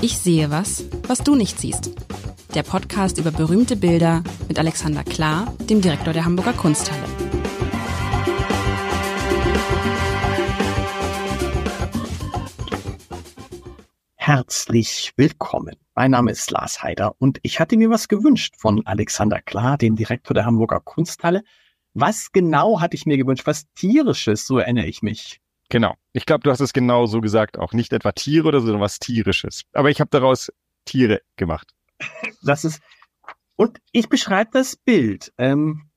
Ich sehe was, was du nicht siehst. Der Podcast über berühmte Bilder mit Alexander Klar, dem Direktor der Hamburger Kunsthalle. Herzlich willkommen. Mein Name ist Lars Heider und ich hatte mir was gewünscht von Alexander Klar, dem Direktor der Hamburger Kunsthalle. Was genau hatte ich mir gewünscht? Was tierisches, so erinnere ich mich. Genau. Ich glaube, du hast es genau so gesagt auch. Nicht etwa Tiere oder so, sondern was tierisches. Aber ich habe daraus Tiere gemacht. Das ist und ich beschreibe das Bild. Ähm,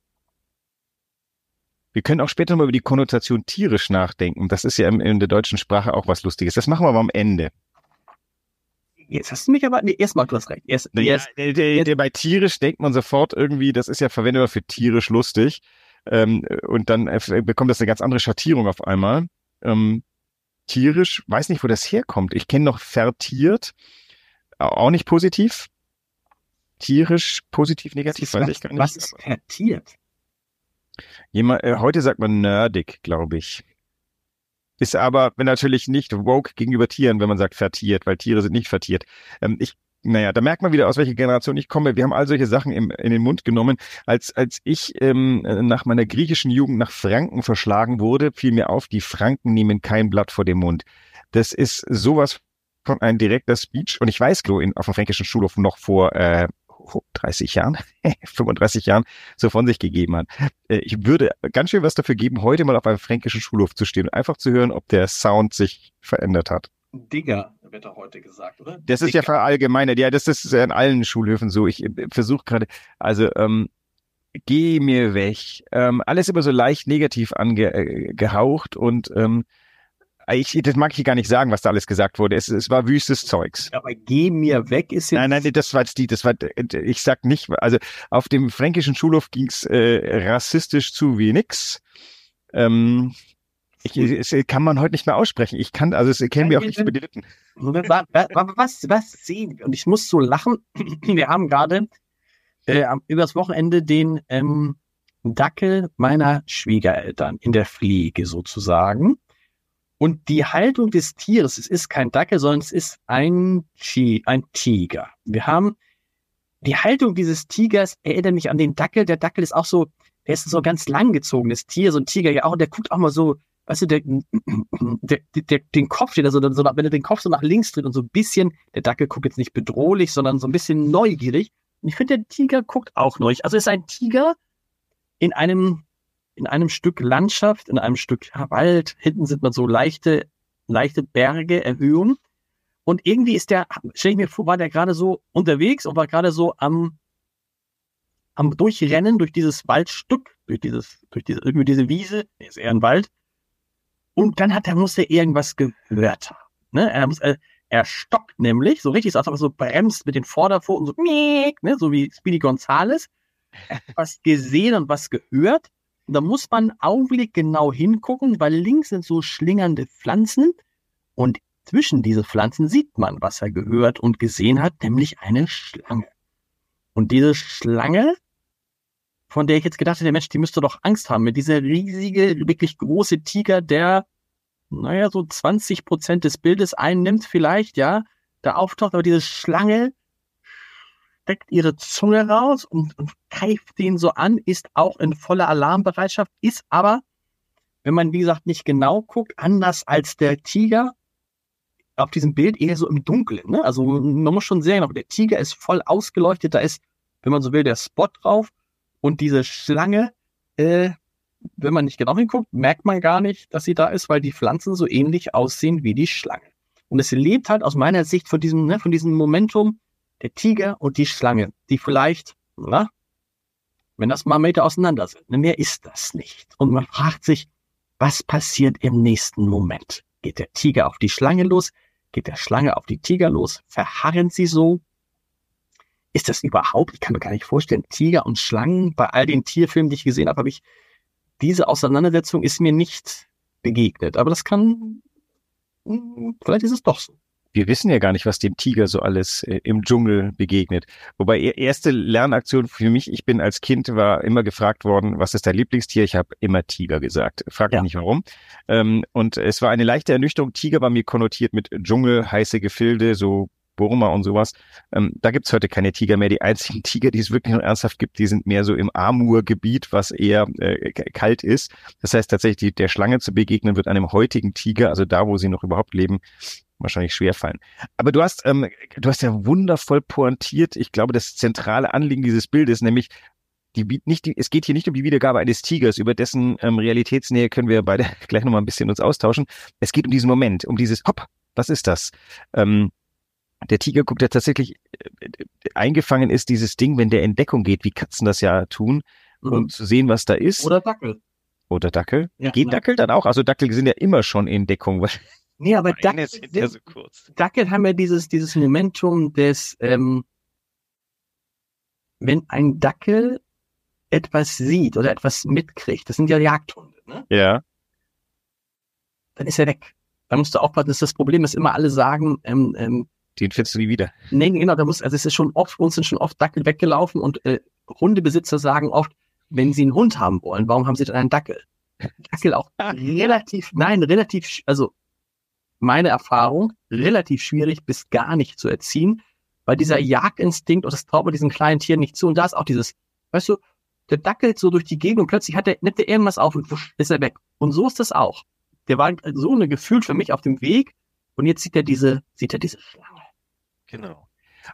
wir können auch später mal über die Konnotation tierisch nachdenken. Das ist ja in der deutschen Sprache auch was Lustiges. Das machen wir aber am Ende. Jetzt hast du mich aber, nee, erstmal, du hast recht. Erst, ja, erst, der, der, der, bei tierisch denkt man sofort irgendwie, das ist ja verwendbar für tierisch lustig. Ähm, und dann äh, bekommt das eine ganz andere Schattierung auf einmal. Ähm, tierisch, weiß nicht, wo das herkommt. Ich kenne noch vertiert, auch nicht positiv. Tierisch, positiv, negativ, weiß ich gar nicht. Was ist vertiert? Jemand, äh, heute sagt man nerdig, glaube ich. Ist aber natürlich nicht woke gegenüber Tieren, wenn man sagt vertiert, weil Tiere sind nicht vertiert. Ähm, ich naja, da merkt man wieder, aus welcher Generation ich komme. Wir haben all solche Sachen im, in den Mund genommen. Als, als ich ähm, nach meiner griechischen Jugend nach Franken verschlagen wurde, fiel mir auf, die Franken nehmen kein Blatt vor den Mund. Das ist sowas von ein direkter Speech. Und ich weiß, Klo, in, auf dem fränkischen Schulhof noch vor äh, 30 Jahren, 35 Jahren so von sich gegeben hat. Äh, ich würde ganz schön was dafür geben, heute mal auf einem fränkischen Schulhof zu stehen und einfach zu hören, ob der Sound sich verändert hat. Digger wird da heute gesagt, oder? Das ist ja verallgemeinert. Ja, das ist ja in allen Schulhöfen so. Ich äh, versuche gerade, also ähm, geh mir weg. Ähm, alles immer so leicht negativ angehaucht äh, und ähm, ich, das mag ich gar nicht sagen, was da alles gesagt wurde. Es, es war wüstes Zeugs. Aber geh mir weg ist jetzt. Nein, nein, das war die, das war, ich sag nicht, also auf dem fränkischen Schulhof ging's äh, rassistisch zu wie nix. Ähm, ich, es kann man heute nicht mehr aussprechen. Ich kann, also es kennen wir auch nicht über die Lippen. Was, was sehen wir? Und ich muss so lachen. Wir haben gerade äh, übers Wochenende den ähm, Dackel meiner Schwiegereltern in der Pflege sozusagen. Und die Haltung des Tieres, es ist kein Dackel, sondern es ist ein, Chi, ein Tiger. Wir haben die Haltung dieses Tigers erinnert mich an den Dackel. Der Dackel ist auch so, der ist so ein ganz langgezogenes Tier, so ein Tiger ja auch, und der guckt auch mal so weißt du, der, der, der, den Kopf steht, also so, wenn er den Kopf so nach links dreht und so ein bisschen, der Dackel guckt jetzt nicht bedrohlich, sondern so ein bisschen neugierig. Und ich finde, der Tiger guckt auch neugierig. Also ist ein Tiger in einem, in einem Stück Landschaft, in einem Stück Wald. Hinten sind man so leichte, leichte Berge, Erhöhungen. Und irgendwie ist der, stell ich mir vor, war der gerade so unterwegs und war gerade so am, am Durchrennen durch dieses Waldstück, durch dieses, durch diese, irgendwie diese Wiese, ist eher ein Wald, und dann hat er, muss er irgendwas gehört haben. Ne? Er, muss, er, er stockt nämlich, so richtig, so, als ob er so bremst mit den Vorderpfoten, so, ne? so wie Speedy Gonzales. Er hat was gesehen und was gehört. Und da muss man Augenblick genau hingucken, weil links sind so schlingernde Pflanzen und zwischen diese Pflanzen sieht man, was er gehört und gesehen hat, nämlich eine Schlange. Und diese Schlange von der ich jetzt gedacht hätte, Mensch, die müsste doch Angst haben. Mit dieser riesige, wirklich große Tiger, der, naja, so 20 Prozent des Bildes einnimmt vielleicht, ja, da auftaucht, aber diese Schlange steckt ihre Zunge raus und, und keift den so an, ist auch in voller Alarmbereitschaft, ist aber, wenn man, wie gesagt, nicht genau guckt, anders als der Tiger, auf diesem Bild eher so im Dunkeln. Ne? Also man muss schon sehen, der Tiger ist voll ausgeleuchtet, da ist, wenn man so will, der Spot drauf. Und diese Schlange, äh, wenn man nicht genau hinguckt, merkt man gar nicht, dass sie da ist, weil die Pflanzen so ähnlich aussehen wie die Schlange. Und es lebt halt aus meiner Sicht von diesem, ne, von diesem Momentum der Tiger und die Schlange, die vielleicht, na, wenn das mal Meter auseinander sind, ne, mehr ist das nicht. Und man fragt sich, was passiert im nächsten Moment? Geht der Tiger auf die Schlange los? Geht der Schlange auf die Tiger los? Verharren sie so? Ist das überhaupt, ich kann mir gar nicht vorstellen, Tiger und Schlangen, bei all den Tierfilmen, die ich gesehen habe, habe ich, diese Auseinandersetzung ist mir nicht begegnet. Aber das kann, hm, vielleicht ist es doch so. Wir wissen ja gar nicht, was dem Tiger so alles äh, im Dschungel begegnet. Wobei erste Lernaktion für mich, ich bin als Kind, war immer gefragt worden, was ist dein Lieblingstier? Ich habe immer Tiger gesagt. Frag mich ja. nicht warum. Ähm, und es war eine leichte Ernüchterung. Tiger war mir konnotiert mit Dschungel, heiße Gefilde, so Burma und sowas. Ähm, da gibt's heute keine Tiger mehr. Die einzigen Tiger, die es wirklich noch ernsthaft gibt, die sind mehr so im Amur-Gebiet, was eher äh, kalt ist. Das heißt tatsächlich, der Schlange zu begegnen wird einem heutigen Tiger, also da, wo sie noch überhaupt leben, wahrscheinlich schwerfallen. Aber du hast, ähm, du hast ja wundervoll pointiert. Ich glaube, das zentrale Anliegen dieses Bildes, nämlich die, nicht die, es geht hier nicht um die Wiedergabe eines Tigers, über dessen ähm, Realitätsnähe können wir beide gleich nochmal ein bisschen uns austauschen. Es geht um diesen Moment, um dieses Hopp, was ist das? Ähm, der Tiger guckt ja tatsächlich äh, eingefangen ist dieses Ding, wenn der in Deckung geht, wie Katzen das ja tun, mhm. um zu sehen, was da ist. Oder Dackel. Oder Dackel. Ja, Geht Dackel dann auch? Also Dackel sind ja immer schon in Deckung. Nee, aber Dackel, ja so Dackel haben ja dieses, dieses Momentum des, ähm, wenn ein Dackel etwas sieht oder etwas mitkriegt, das sind ja Jagdhunde, ne? Ja. Dann ist er weg. Da musst du aufpassen, dass das Problem ist, immer alle sagen, ähm, ähm, den findest du nie wieder. Nee, genau, da muss, also es ist schon oft, uns sind schon oft Dackel weggelaufen und äh, Hundebesitzer sagen oft, wenn sie einen Hund haben wollen, warum haben sie dann einen Dackel? Dackel auch relativ, nein, relativ, also meine Erfahrung, relativ schwierig bis gar nicht zu erziehen, weil dieser Jagdinstinkt, und das traut man diesen kleinen Tieren nicht zu, und da ist auch dieses, weißt du, der dackelt so durch die Gegend und plötzlich hat er, nimmt er irgendwas auf und wusch, ist er weg. Und so ist das auch. Der war so eine Gefühl für mich auf dem Weg und jetzt sieht er diese, sieht er diese Schlange. Genau.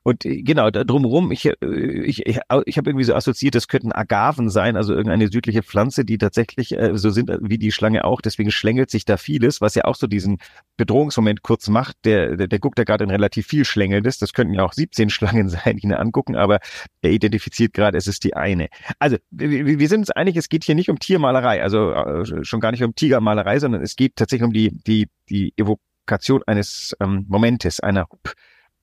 Und äh, genau, da drumherum, ich, äh, ich, ich, ich habe irgendwie so assoziiert, das könnten Agaven sein, also irgendeine südliche Pflanze, die tatsächlich äh, so sind wie die Schlange auch. Deswegen schlängelt sich da vieles, was ja auch so diesen Bedrohungsmoment kurz macht. Der, der, der guckt da gerade in relativ viel Schlängelndes. Das könnten ja auch 17 Schlangen sein, die ihn angucken, aber er identifiziert gerade, es ist die eine. Also wir, wir sind uns einig, es geht hier nicht um Tiermalerei, also äh, schon gar nicht um Tigermalerei, sondern es geht tatsächlich um die, die, die Evokation eines ähm, Momentes, einer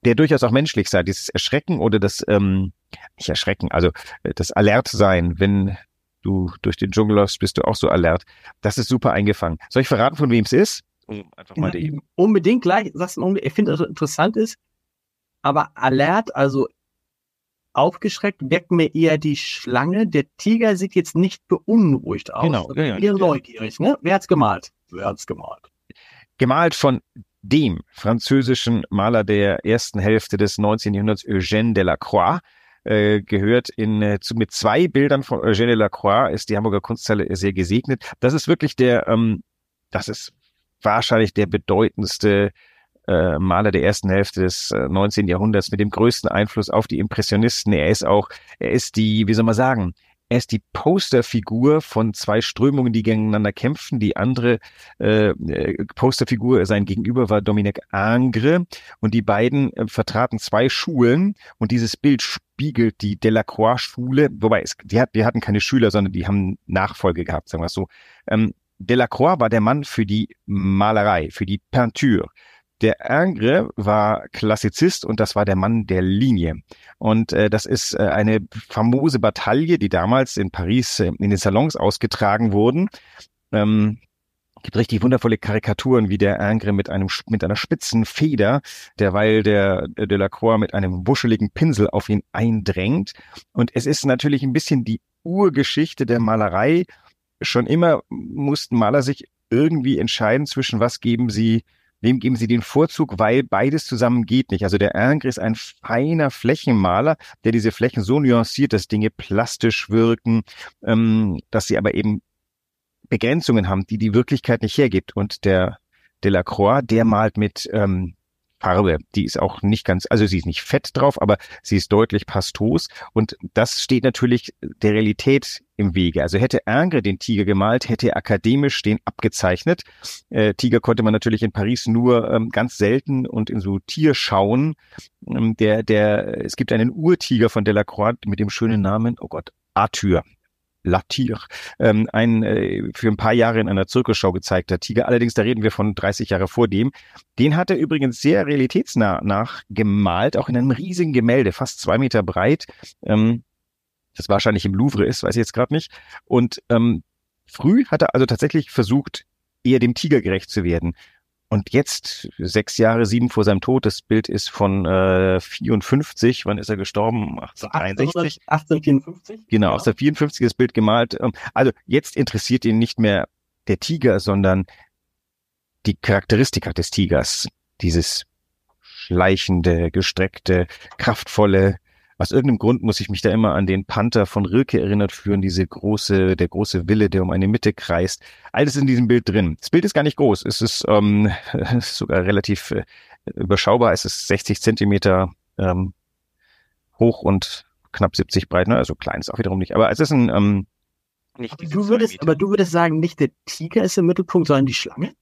der durchaus auch menschlich sei, dieses Erschrecken oder das, ähm, nicht Erschrecken, also äh, das Alertsein, wenn du durch den Dschungel läufst, bist du auch so alert. Das ist super eingefangen. Soll ich verraten, von wem es ist? Um einfach mal ja, unbedingt gleich, sagst du, ich finde, das interessant ist, aber alert, also aufgeschreckt, wirkt mir eher die Schlange. Der Tiger sieht jetzt nicht beunruhigt aus. Genau, ja, ja, eher neugierig, ne? Wer hat's gemalt? Wer hat's gemalt? Gemalt von dem französischen Maler der ersten Hälfte des 19. Jahrhunderts, Eugène Delacroix, äh, gehört in, äh, zu, mit zwei Bildern von Eugène Delacroix ist die Hamburger Kunsthalle sehr gesegnet. Das ist wirklich der, ähm, das ist wahrscheinlich der bedeutendste äh, Maler der ersten Hälfte des äh, 19. Jahrhunderts mit dem größten Einfluss auf die Impressionisten. Er ist auch, er ist die, wie soll man sagen, er ist die Posterfigur von zwei Strömungen, die gegeneinander kämpfen. Die andere äh, äh, Posterfigur, sein Gegenüber war Dominique Angre und die beiden äh, vertraten zwei Schulen und dieses Bild spiegelt die Delacroix-Schule, wobei es, die, hat, die hatten keine Schüler, sondern die haben Nachfolge gehabt, sagen wir es so. Ähm, Delacroix war der Mann für die Malerei, für die Peinture. Der Ingres war Klassizist und das war der Mann der Linie. Und äh, das ist äh, eine famose Bataille, die damals in Paris äh, in den Salons ausgetragen wurden. Ähm, gibt richtig wundervolle Karikaturen, wie der Ingres mit einem mit einer spitzen Feder, derweil der Delacroix mit einem wuscheligen Pinsel auf ihn eindrängt. Und es ist natürlich ein bisschen die Urgeschichte der Malerei. Schon immer mussten Maler sich irgendwie entscheiden zwischen was geben sie wem geben Sie den Vorzug, weil beides zusammen geht nicht. Also der Ingres ist ein feiner Flächenmaler, der diese Flächen so nuanciert, dass Dinge plastisch wirken, ähm, dass sie aber eben Begrenzungen haben, die die Wirklichkeit nicht hergibt. Und der Delacroix, der malt mit ähm, Farbe. Die ist auch nicht ganz, also sie ist nicht fett drauf, aber sie ist deutlich pastos. Und das steht natürlich der Realität im Wege. Also hätte Ingres den Tiger gemalt, hätte er akademisch den abgezeichnet. Äh, Tiger konnte man natürlich in Paris nur ähm, ganz selten und in so Tierschauen. Ähm, der, der, es gibt einen Urtiger von Delacroix mit dem schönen Namen, oh Gott, Arthur. Latir, ähm, ein äh, für ein paar Jahre in einer Zirkusschau gezeigter Tiger. Allerdings, da reden wir von 30 Jahre vor dem. Den hat er übrigens sehr realitätsnah nachgemalt, auch in einem riesigen Gemälde, fast zwei Meter breit. Ähm, das wahrscheinlich im Louvre ist, weiß ich jetzt gerade nicht. Und ähm, früh hat er also tatsächlich versucht, eher dem Tiger gerecht zu werden. Und jetzt, sechs Jahre, sieben vor seinem Tod, das Bild ist von äh, 54, wann ist er gestorben? 1863? 1854? Genau, ja. aus der 54 das Bild gemalt. Ähm, also jetzt interessiert ihn nicht mehr der Tiger, sondern die Charakteristika des Tigers. Dieses schleichende, gestreckte, kraftvolle. Aus irgendeinem Grund muss ich mich da immer an den Panther von Rilke erinnert führen, diese große, der große Wille, der um eine Mitte kreist. Alles in diesem Bild drin. Das Bild ist gar nicht groß. Es ist ähm, sogar relativ äh, überschaubar. Es ist 60 Zentimeter ähm, hoch und knapp 70 breit. Ne? Also klein ist auch wiederum nicht. Aber es ist ein ähm, nicht du würdest, aber du würdest sagen, nicht der Tiger ist im Mittelpunkt, sondern die Schlange?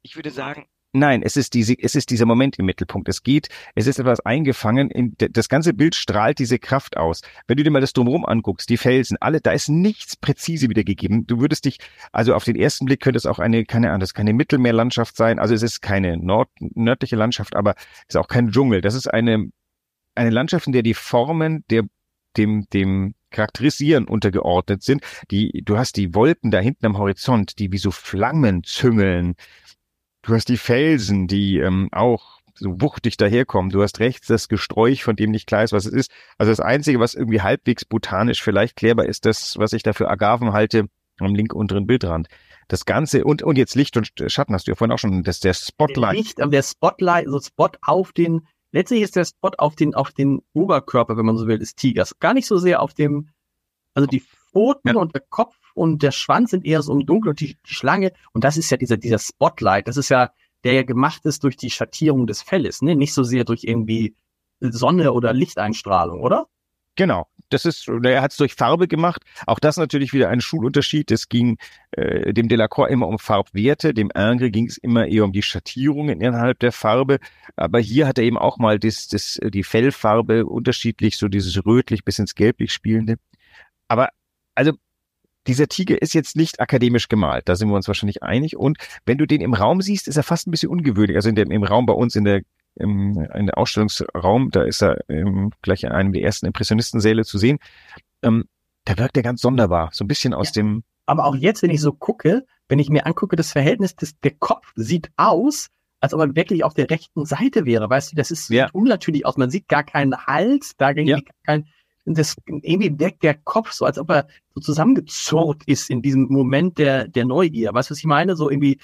Ich würde sagen, Nein, es ist diese, es ist dieser Moment im Mittelpunkt. Es geht, es ist etwas eingefangen. In, das ganze Bild strahlt diese Kraft aus. Wenn du dir mal das drumherum anguckst, die Felsen, alle, da ist nichts präzise wiedergegeben. Du würdest dich, also auf den ersten Blick könnte es auch eine, keine Ahnung, das keine Mittelmeerlandschaft sein. Also es ist keine nord, nördliche Landschaft, aber es ist auch kein Dschungel. Das ist eine, eine Landschaft, in der die Formen der, dem, dem Charakterisieren untergeordnet sind. Die, du hast die Wolken da hinten am Horizont, die wie so Flammen züngeln. Du hast die Felsen, die ähm, auch so wuchtig daherkommen. Du hast rechts das Gesträuch, von dem nicht klar ist, was es ist. Also das Einzige, was irgendwie halbwegs botanisch vielleicht klärbar ist, das, was ich da für Agaven halte, am link unteren Bildrand. Das Ganze und, und jetzt Licht und Schatten hast du ja vorhin auch schon, das der Spotlight. Licht, aber der Spotlight, so Spot auf den, letztlich ist der Spot auf den, auf den Oberkörper, wenn man so will, des Tigers. Gar nicht so sehr auf dem, also die Pfoten ja. und der Kopf und der Schwanz sind eher so im Dunkeln und die, die, Schlange. Und das ist ja dieser, dieser Spotlight. Das ist ja, der ja gemacht ist durch die Schattierung des Felles, ne? Nicht so sehr durch irgendwie Sonne oder Lichteinstrahlung, oder? Genau. Das ist, er hat es durch Farbe gemacht. Auch das natürlich wieder ein Schulunterschied. Es ging äh, dem Delacroix immer um Farbwerte, dem Ingres ging es immer eher um die Schattierungen innerhalb der Farbe. Aber hier hat er eben auch mal das, das, die Fellfarbe unterschiedlich, so dieses rötlich bis ins gelblich spielende. Aber also dieser Tiger ist jetzt nicht akademisch gemalt, da sind wir uns wahrscheinlich einig. Und wenn du den im Raum siehst, ist er fast ein bisschen ungewöhnlich. Also in dem, im Raum bei uns in der im, in der Ausstellungsraum, da ist er ähm, gleich in einem der ersten Impressionistensäle zu sehen. Ähm, da wirkt er ganz sonderbar, so ein bisschen aus ja. dem. Aber auch jetzt, wenn ich so gucke, wenn ich mir angucke, das Verhältnis des, der Kopf sieht aus, als ob er wirklich auf der rechten Seite wäre. Weißt du, das ist ja. unnatürlich aus. Man sieht gar keinen Hals, da ja. kein, das irgendwie wirkt der Kopf so, als ob er so zusammengezurrt ist in diesem Moment der, der Neugier. Weißt du, was ich meine? So irgendwie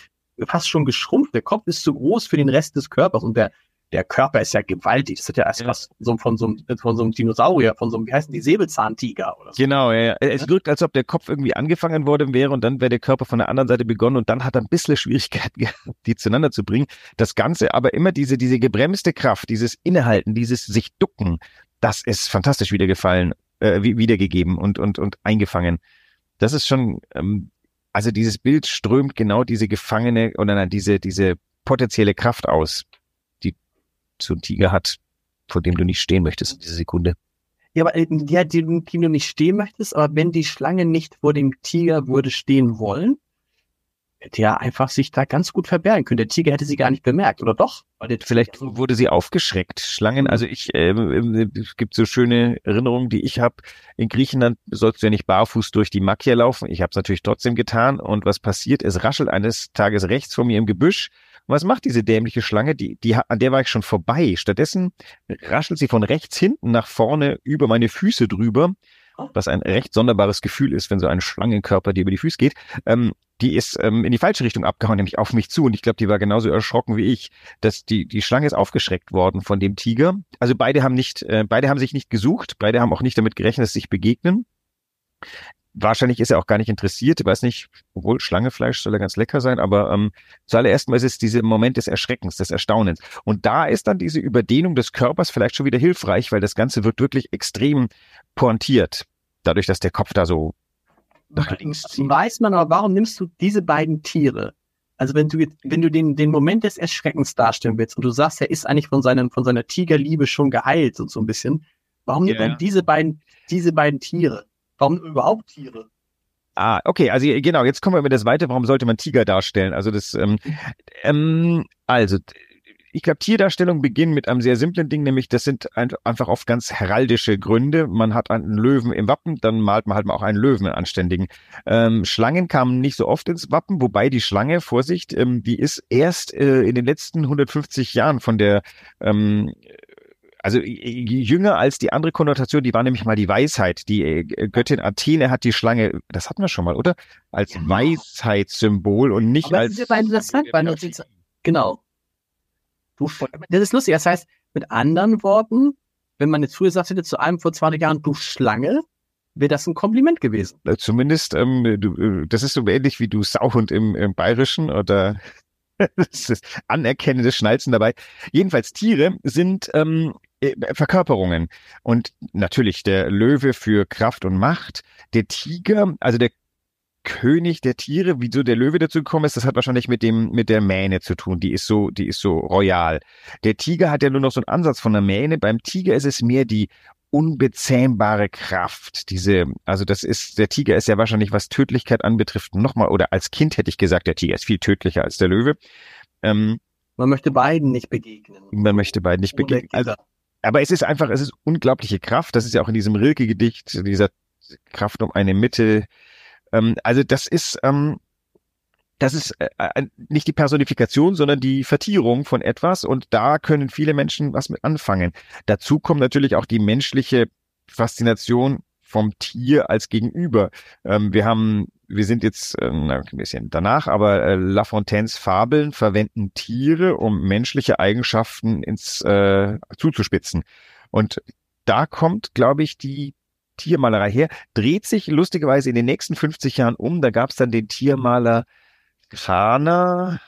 fast schon geschrumpft. Der Kopf ist zu groß für den Rest des Körpers und der, der Körper ist ja gewaltig. Das hat ja erst ja. was so, von, so, von so einem Dinosaurier, von so einem, wie heißen die, Säbelzahntiger oder so. Genau, ja, ja. Es wirkt, als ob der Kopf irgendwie angefangen worden wäre und dann wäre der Körper von der anderen Seite begonnen und dann hat er ein bisschen Schwierigkeiten gehabt, die zueinander zu bringen. Das Ganze, aber immer diese, diese gebremste Kraft, dieses Innehalten, dieses sich ducken, das ist fantastisch wiedergefallen, äh, wiedergegeben und, und, und eingefangen. Das ist schon, ähm, also dieses Bild strömt genau diese gefangene oder nein, diese, diese potenzielle Kraft aus, die so ein Tiger hat, vor dem du nicht stehen möchtest in dieser Sekunde. Ja, aber ja, die, die du nicht stehen möchtest, aber wenn die Schlange nicht vor dem Tiger würde stehen wollen, hätte ja einfach sich da ganz gut verbergen können. Der Tiger hätte sie gar nicht bemerkt, oder doch? Vielleicht wurde sie aufgeschreckt. Schlangen, also ich, äh, es gibt so schöne Erinnerungen, die ich habe. In Griechenland sollst du ja nicht barfuß durch die Macchia laufen. Ich habe es natürlich trotzdem getan. Und was passiert? Es raschelt eines Tages rechts vor mir im Gebüsch. Was macht diese dämliche Schlange? Die, die, an der war ich schon vorbei. Stattdessen raschelt sie von rechts hinten nach vorne über meine Füße drüber was ein recht sonderbares Gefühl ist, wenn so ein Schlangenkörper dir über die Füße geht. Ähm, die ist ähm, in die falsche Richtung abgehauen, nämlich auf mich zu. Und ich glaube, die war genauso erschrocken wie ich. Dass die, die Schlange ist aufgeschreckt worden von dem Tiger. Also beide haben nicht, äh, beide haben sich nicht gesucht, beide haben auch nicht damit gerechnet, dass sie sich begegnen. Wahrscheinlich ist er auch gar nicht interessiert. Ich weiß nicht, obwohl Schlangefleisch soll ja ganz lecker sein, aber ähm, zuallererst mal ist es dieser Moment des Erschreckens, des Erstaunens. Und da ist dann diese Überdehnung des Körpers vielleicht schon wieder hilfreich, weil das Ganze wird wirklich extrem pointiert. Dadurch, dass der Kopf da so nach links zieht. Weiß man aber, warum nimmst du diese beiden Tiere? Also wenn du jetzt, wenn du den, den Moment des Erschreckens darstellen willst und du sagst, er ist eigentlich von seinem, von seiner Tigerliebe schon geheilt und so ein bisschen, warum yeah. nimmt man diese beiden, diese beiden Tiere? Warum überhaupt Tiere? Ah, okay, also genau, jetzt kommen wir mit das weiter, warum sollte man Tiger darstellen? Also das, ähm, ähm, also ich glaube, Tierdarstellung beginnen mit einem sehr simplen Ding, nämlich das sind einfach oft ganz heraldische Gründe. Man hat einen Löwen im Wappen, dann malt man halt mal auch einen Löwen, einen anständigen. Ähm, Schlangen kamen nicht so oft ins Wappen, wobei die Schlange, Vorsicht, ähm, die ist erst äh, in den letzten 150 Jahren von der ähm, also jünger als die andere Konnotation, die war nämlich mal die Weisheit. Die äh, Göttin Athene hat die Schlange, das hatten wir schon mal, oder? Als genau. Weisheitssymbol und nicht Aber als. Das ist interessant, weil genau Du, das ist lustig. Das heißt, mit anderen Worten, wenn man jetzt früher gesagt hätte zu einem vor 20 Jahren, du Schlange, wäre das ein Kompliment gewesen. Zumindest, ähm, du, äh, das ist so ähnlich wie du Sauhund im, im Bayerischen oder das ist anerkennendes Schnalzen dabei. Jedenfalls Tiere sind ähm, äh, Verkörperungen. Und natürlich der Löwe für Kraft und Macht, der Tiger, also der König der Tiere, wieso der Löwe dazu gekommen ist, das hat wahrscheinlich mit dem, mit der Mähne zu tun. Die ist so, die ist so royal. Der Tiger hat ja nur noch so einen Ansatz von der Mähne. Beim Tiger ist es mehr die unbezähmbare Kraft. Diese, also das ist, der Tiger ist ja wahrscheinlich, was Tödlichkeit anbetrifft, nochmal, oder als Kind hätte ich gesagt, der Tiger ist viel tödlicher als der Löwe. Ähm, man möchte beiden nicht begegnen. Man möchte beiden nicht begegnen. Also, aber es ist einfach, es ist unglaubliche Kraft. Das ist ja auch in diesem Rilke-Gedicht, dieser Kraft um eine Mitte. Ähm, also das ist, ähm, das ist äh, äh, nicht die Personifikation, sondern die Vertierung von etwas und da können viele Menschen was mit anfangen. Dazu kommt natürlich auch die menschliche Faszination vom Tier als Gegenüber. Ähm, wir haben, wir sind jetzt äh, ein bisschen danach, aber äh, La Fontaines Fabeln verwenden Tiere, um menschliche Eigenschaften ins äh, zuzuspitzen. Und da kommt, glaube ich, die Tiermalerei her, dreht sich lustigerweise in den nächsten 50 Jahren um. Da gab es dann den Tiermaler Kraner,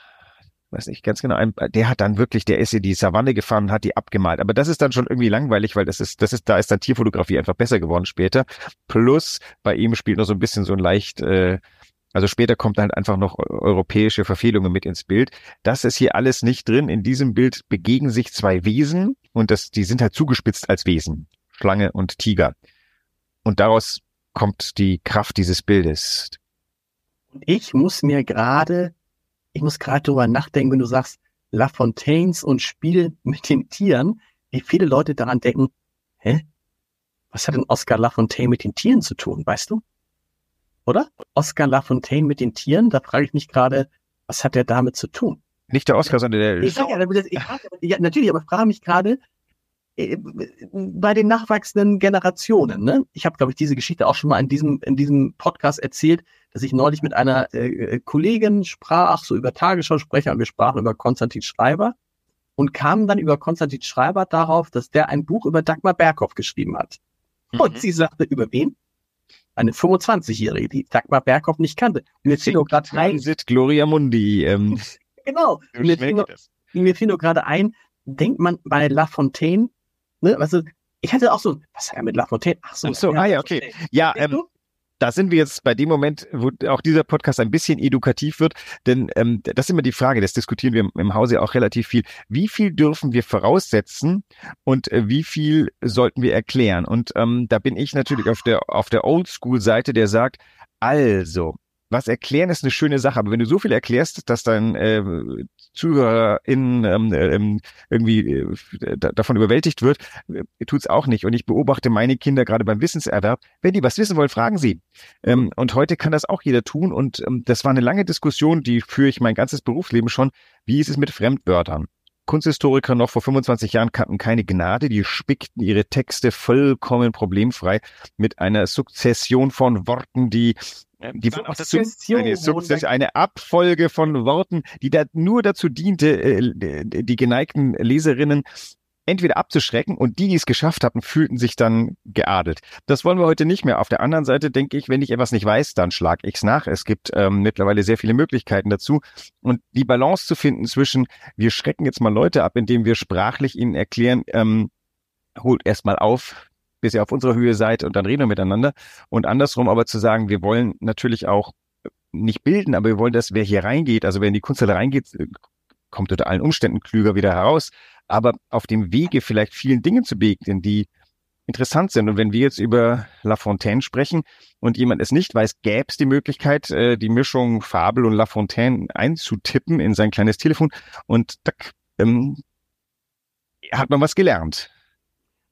weiß nicht ganz genau, der hat dann wirklich, der ist in die Savanne gefahren hat die abgemalt. Aber das ist dann schon irgendwie langweilig, weil das ist, das ist, da ist dann Tierfotografie einfach besser geworden später. Plus bei ihm spielt noch so ein bisschen so ein leicht, äh, also später kommt dann einfach noch europäische Verfehlungen mit ins Bild. Das ist hier alles nicht drin. In diesem Bild begegnen sich zwei Wesen und das, die sind halt zugespitzt als Wesen. Schlange und Tiger. Und daraus kommt die Kraft dieses Bildes. Und ich muss mir gerade, ich muss gerade darüber nachdenken, wenn du sagst, La Fontaines und Spiel mit den Tieren, wie viele Leute daran denken, hä? Was hat denn Oscar Lafontaine mit den Tieren zu tun, weißt du? Oder? Oscar Lafontaine mit den Tieren, da frage ich mich gerade, was hat der damit zu tun? Nicht der Oscar, sondern der. Ich, ja, ich, ja, natürlich, aber frage mich gerade, bei den nachwachsenden Generationen. Ne? Ich habe, glaube ich, diese Geschichte auch schon mal in diesem, in diesem Podcast erzählt, dass ich neulich mit einer äh, Kollegin sprach, so über Tagesschausprecher, und wir sprachen über Konstantin Schreiber und kamen dann über Konstantin Schreiber darauf, dass der ein Buch über Dagmar Berghoff geschrieben hat. Mhm. Und sie sagte, über wen? Eine 25-Jährige, die Dagmar Berghoff nicht kannte. Mir fiel nur gerade ein. Gloria Mundi. Ähm, genau. Mir fiel, nur, mir fiel nur gerade ein, denkt man bei La Fontaine Ne? Du, ich hatte auch so, was hat er mit Lafontaine? Ach so, Ach so ah ja, okay. Ja, ähm, da sind wir jetzt bei dem Moment, wo auch dieser Podcast ein bisschen edukativ wird, denn ähm, das ist immer die Frage, das diskutieren wir im Hause auch relativ viel. Wie viel dürfen wir voraussetzen und äh, wie viel sollten wir erklären? Und ähm, da bin ich natürlich auf der auf der Oldschool-Seite, der sagt, also was erklären ist eine schöne Sache, aber wenn du so viel erklärst, dass dein äh, ZuhörerInnen ähm, ähm, irgendwie äh, davon überwältigt wird, äh, tut's auch nicht. Und ich beobachte meine Kinder gerade beim Wissenserwerb. Wenn die was wissen wollen, fragen sie. Ähm, und heute kann das auch jeder tun. Und ähm, das war eine lange Diskussion, die führe ich mein ganzes Berufsleben schon. Wie ist es mit Fremdwörtern? Kunsthistoriker noch vor 25 Jahren kannten keine Gnade, die spickten ihre Texte vollkommen problemfrei mit einer Sukzession von Worten, die die waren auch dazu, eine, Sukzession, eine Abfolge von Worten, die da nur dazu diente, äh, die geneigten Leserinnen entweder abzuschrecken und die, die es geschafft hatten, fühlten sich dann geadelt. Das wollen wir heute nicht mehr. Auf der anderen Seite denke ich, wenn ich etwas nicht weiß, dann schlag ich's nach. Es gibt ähm, mittlerweile sehr viele Möglichkeiten dazu. Und die Balance zu finden zwischen, wir schrecken jetzt mal Leute ab, indem wir sprachlich ihnen erklären, ähm, holt erstmal auf, bis ihr auf unserer Höhe seid und dann reden wir miteinander. Und andersrum aber zu sagen, wir wollen natürlich auch nicht bilden, aber wir wollen, dass wer hier reingeht, also wer in die Kunsthalle reingeht, kommt unter allen Umständen klüger wieder heraus aber auf dem Wege vielleicht vielen Dingen zu begegnen, die interessant sind. Und wenn wir jetzt über La Fontaine sprechen und jemand es nicht weiß, gäbe es die Möglichkeit, äh, die Mischung Fabel und La Fontaine einzutippen in sein kleines Telefon und da ähm, hat man was gelernt.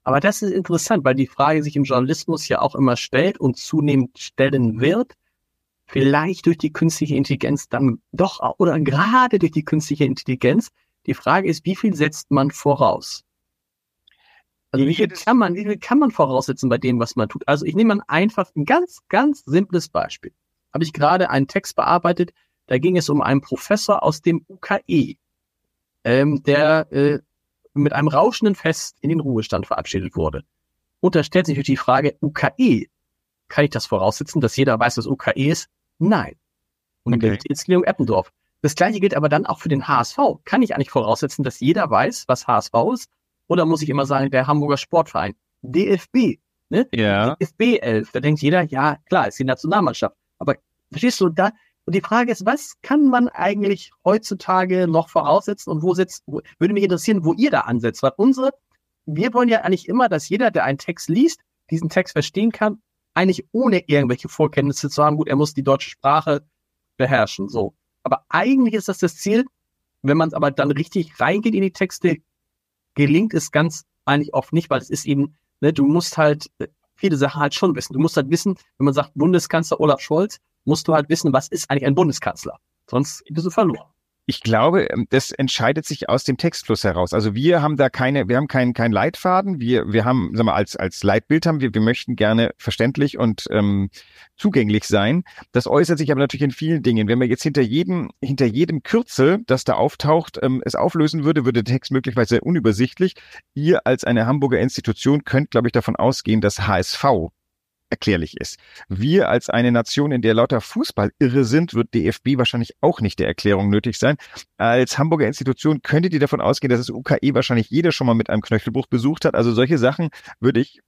Aber das ist interessant, weil die Frage sich im Journalismus ja auch immer stellt und zunehmend stellen wird. Vielleicht durch die künstliche Intelligenz dann doch, oder gerade durch die künstliche Intelligenz, die Frage ist, wie viel setzt man voraus? Also wie viel kann man, wie viel kann man voraussetzen bei dem, was man tut? Also ich nehme mal einfach ein ganz, ganz simples Beispiel. Habe ich gerade einen Text bearbeitet, da ging es um einen Professor aus dem UKE. ähm, der äh, mit einem rauschenden Fest in den Ruhestand verabschiedet wurde. Und da stellt sich natürlich die Frage, UKE, kann ich das voraussetzen, dass jeder weiß, was UKE ist? Nein. Und okay. die Inszenierung Eppendorf. Das gleiche gilt aber dann auch für den HSV. Kann ich eigentlich voraussetzen, dass jeder weiß, was HSV ist? Oder muss ich immer sagen, der Hamburger Sportverein? DFB. Ne? Ja. DFB 11. Da denkt jeder, ja, klar, ist die Nationalmannschaft. Aber verstehst du, da, und die Frage ist, was kann man eigentlich heutzutage noch voraussetzen und wo setzt, wo, würde mich interessieren, wo ihr da ansetzt, weil unsere, wir wollen ja eigentlich immer, dass jeder, der einen Text liest, diesen Text verstehen kann, eigentlich ohne irgendwelche Vorkenntnisse zu haben. Gut, er muss die deutsche Sprache beherrschen, so. Aber eigentlich ist das das Ziel. Wenn man aber dann richtig reingeht in die Texte, gelingt es ganz eigentlich oft nicht, weil es ist eben, ne, du musst halt äh, viele Sachen halt schon wissen. Du musst halt wissen, wenn man sagt Bundeskanzler Olaf Scholz, musst du halt wissen, was ist eigentlich ein Bundeskanzler. Sonst bist du verloren ich glaube, ähm, das entscheidet sich aus dem Textfluss heraus. Also wir haben da keine, wir haben keinen keinen Leitfaden. Wir wir haben, sag mal, als als Leitbild haben wir, wir möchten gerne verständlich und ähm, zugänglich sein. Das äußert sich aber natürlich in vielen Dingen. Wenn man jetzt hinter jedem hinter jedem Kürzel, das da auftaucht, ähm, es auflösen würde, würde der Text möglicherweise unübersichtlich. Ihr als eine Hamburger Institution könnt, glaube ich, davon ausgehen, dass HSV erklärlich ist. Wir als eine Nation, in der lauter Fußball irre sind, wird DFB wahrscheinlich auch nicht der Erklärung nötig sein. Als Hamburger Institution könntet ihr davon ausgehen, dass das UKE wahrscheinlich jeder schon mal mit einem Knöchelbruch besucht hat. Also solche Sachen würde ich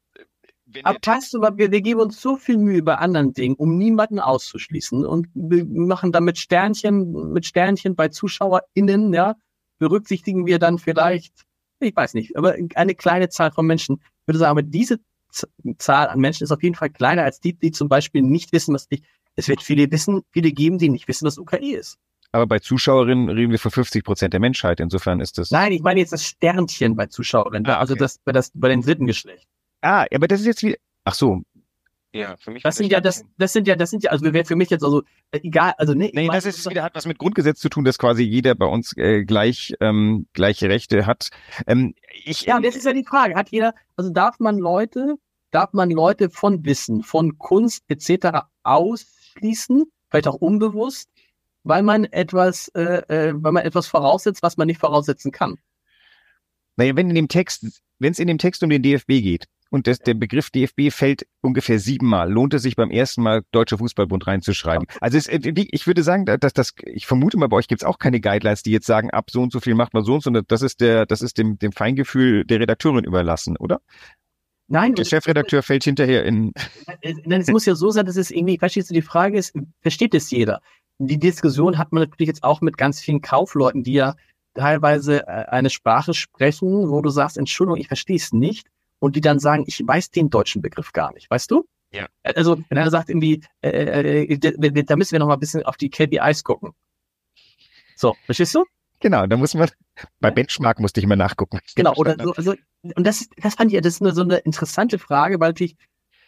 aber weißt du, wir, wir geben uns so viel Mühe bei anderen Dingen, um niemanden auszuschließen und wir machen damit Sternchen, mit Sternchen bei ZuschauerInnen, ja, berücksichtigen wir dann vielleicht, ich weiß nicht, aber eine kleine Zahl von Menschen. Ich würde sagen, aber diese Zahl an Menschen ist auf jeden Fall kleiner als die, die zum Beispiel nicht wissen, was ich. Es wird viele wissen, viele geben, die nicht wissen, was UKE ist. Aber bei Zuschauerinnen reden wir von 50 Prozent der Menschheit. Insofern ist das. Nein, ich meine jetzt das Sternchen bei Zuschauerinnen. Ah, also okay. Also das bei, das bei den dritten Geschlecht. Ah, aber das ist jetzt wie. Ach so, ja, für mich. Das sind ja, das, das sind ja, das sind ja, also wäre für mich jetzt also egal, also nee. Nee, das ist wieder hat was mit Grundgesetz zu tun, dass quasi jeder bei uns äh, gleich ähm, gleiche Rechte hat. Ähm, ich, ja, das ist ja die Frage. Hat jeder, also darf man Leute, darf man Leute von Wissen, von Kunst etc. ausschließen, vielleicht auch unbewusst, weil man etwas, äh, äh, weil man etwas voraussetzt, was man nicht voraussetzen kann. Naja, wenn in dem Text, wenn es in dem Text um den DFB geht, und das, der Begriff DFB fällt ungefähr siebenmal. Lohnt es sich beim ersten Mal Deutscher Fußballbund reinzuschreiben? Also es, ich würde sagen, dass das, ich vermute mal, bei euch gibt es auch keine Guidelines, die jetzt sagen, ab so und so viel macht man so und so. Das ist der, das ist dem, dem Feingefühl der Redakteurin überlassen, oder? Nein. Der Chefredakteur fällt hinterher in. Nein, es muss ja so sein, dass es irgendwie, verstehst du, die Frage ist, versteht es jeder? Die Diskussion hat man natürlich jetzt auch mit ganz vielen Kaufleuten, die ja teilweise äh, eine Sprache sprechen, wo du sagst, Entschuldigung, ich verstehe es nicht und die dann sagen, ich weiß den deutschen Begriff gar nicht, weißt du? Ja. Also, wenn er sagt irgendwie, äh, äh, äh da müssen wir noch mal ein bisschen auf die KPIs gucken. So, verstehst du? Genau, da muss man, bei Benchmark musste ich immer nachgucken. Genau, oder so, also, und das, das fand ich, das ist nur so eine interessante Frage, weil natürlich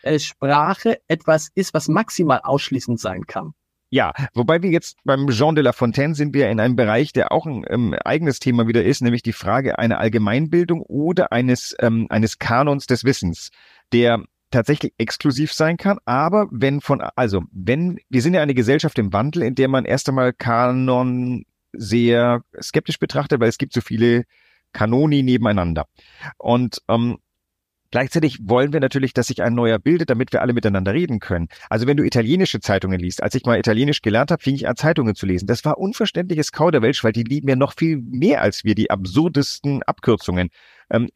äh, Sprache etwas ist, was maximal ausschließend sein kann. Ja, wobei wir jetzt beim Jean de La Fontaine sind wir in einem Bereich, der auch ein ähm, eigenes Thema wieder ist, nämlich die Frage einer Allgemeinbildung oder eines, ähm, eines Kanons des Wissens, der tatsächlich exklusiv sein kann, aber wenn von, also wenn, wir sind ja eine Gesellschaft im Wandel, in der man erst einmal Kanon sehr skeptisch betrachtet, weil es gibt so viele Kanoni nebeneinander. Und ähm, Gleichzeitig wollen wir natürlich, dass sich ein neuer bildet, damit wir alle miteinander reden können. Also wenn du italienische Zeitungen liest, als ich mal Italienisch gelernt habe, fing ich an, Zeitungen zu lesen. Das war unverständliches Kauderwelsch, weil die lieben ja noch viel mehr als wir, die absurdesten Abkürzungen. Ähm,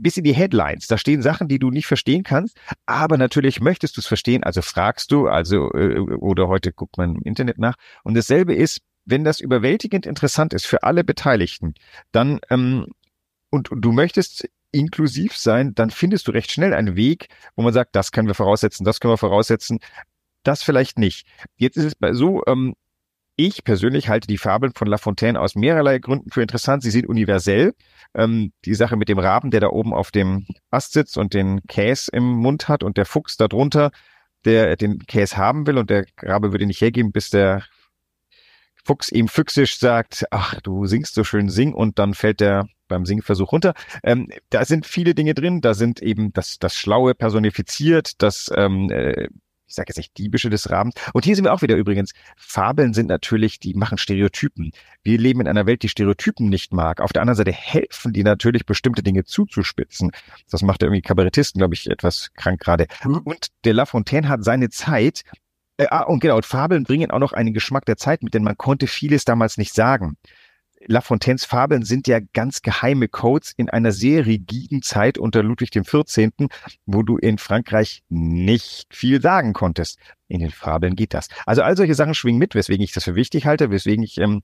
bis in die Headlines. Da stehen Sachen, die du nicht verstehen kannst, aber natürlich möchtest du es verstehen, also fragst du, also äh, oder heute guckt man im Internet nach. Und dasselbe ist, wenn das überwältigend interessant ist für alle Beteiligten, dann ähm, und, und du möchtest inklusiv sein, dann findest du recht schnell einen Weg, wo man sagt, das können wir voraussetzen, das können wir voraussetzen, das vielleicht nicht. Jetzt ist es so, ähm, ich persönlich halte die Fabeln von La Fontaine aus mehrerlei Gründen für interessant. Sie sind universell. Ähm, die Sache mit dem Raben, der da oben auf dem Ast sitzt und den Käse im Mund hat und der Fuchs da drunter, der den Käse haben will und der Rabe würde nicht hergeben, bis der Fuchs ihm füchsisch sagt, ach, du singst so schön, sing und dann fällt der beim Singversuch runter. Ähm, da sind viele Dinge drin, da sind eben das, das Schlaue personifiziert, das ähm, äh, ich sage jetzt nicht diebische des Rahmens. Und hier sind wir auch wieder übrigens. Fabeln sind natürlich, die machen Stereotypen. Wir leben in einer Welt, die Stereotypen nicht mag. Auf der anderen Seite helfen die natürlich, bestimmte Dinge zuzuspitzen. Das macht irgendwie Kabarettisten, glaube ich, etwas krank gerade. Mhm. Und der La Fontaine hat seine Zeit äh, ah, und genau, und Fabeln bringen auch noch einen Geschmack der Zeit mit, denn man konnte vieles damals nicht sagen. La Fontaines Fabeln sind ja ganz geheime Codes in einer sehr rigiden Zeit unter Ludwig XIV., wo du in Frankreich nicht viel sagen konntest. In den Fabeln geht das. Also all solche Sachen schwingen mit, weswegen ich das für wichtig halte, weswegen ich ähm,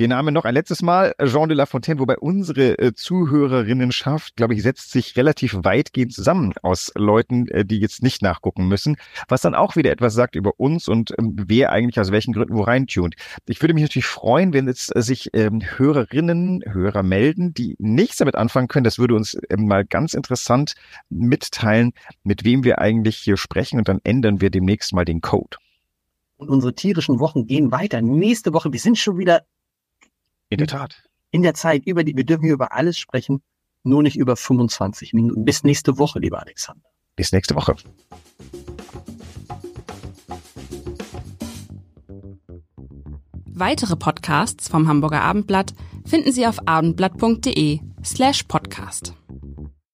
den Namen noch ein letztes Mal, Jean de La Fontaine, wobei unsere äh, Zuhörerinnenschaft, glaube ich, setzt sich relativ weitgehend zusammen aus Leuten, äh, die jetzt nicht nachgucken müssen, was dann auch wieder etwas sagt über uns und ähm, wer eigentlich aus welchen Gründen wo reintunt. Ich würde mich natürlich freuen, wenn jetzt äh, sich ähm, Hörerinnen, Hörer melden, die nichts damit anfangen können. Das würde uns ähm, mal ganz interessant mitteilen, mit wem wir eigentlich hier sprechen und dann ändern wir demnächst mal den Code. Und unsere tierischen Wochen gehen weiter. Nächste Woche, wir sind schon wieder in der Tat. In der Zeit, über die, wir dürfen hier über alles sprechen, nur nicht über 25 Minuten. Bis nächste Woche, lieber Alexander. Bis nächste Woche. Weitere Podcasts vom Hamburger Abendblatt finden Sie auf abendblatt.de slash podcast.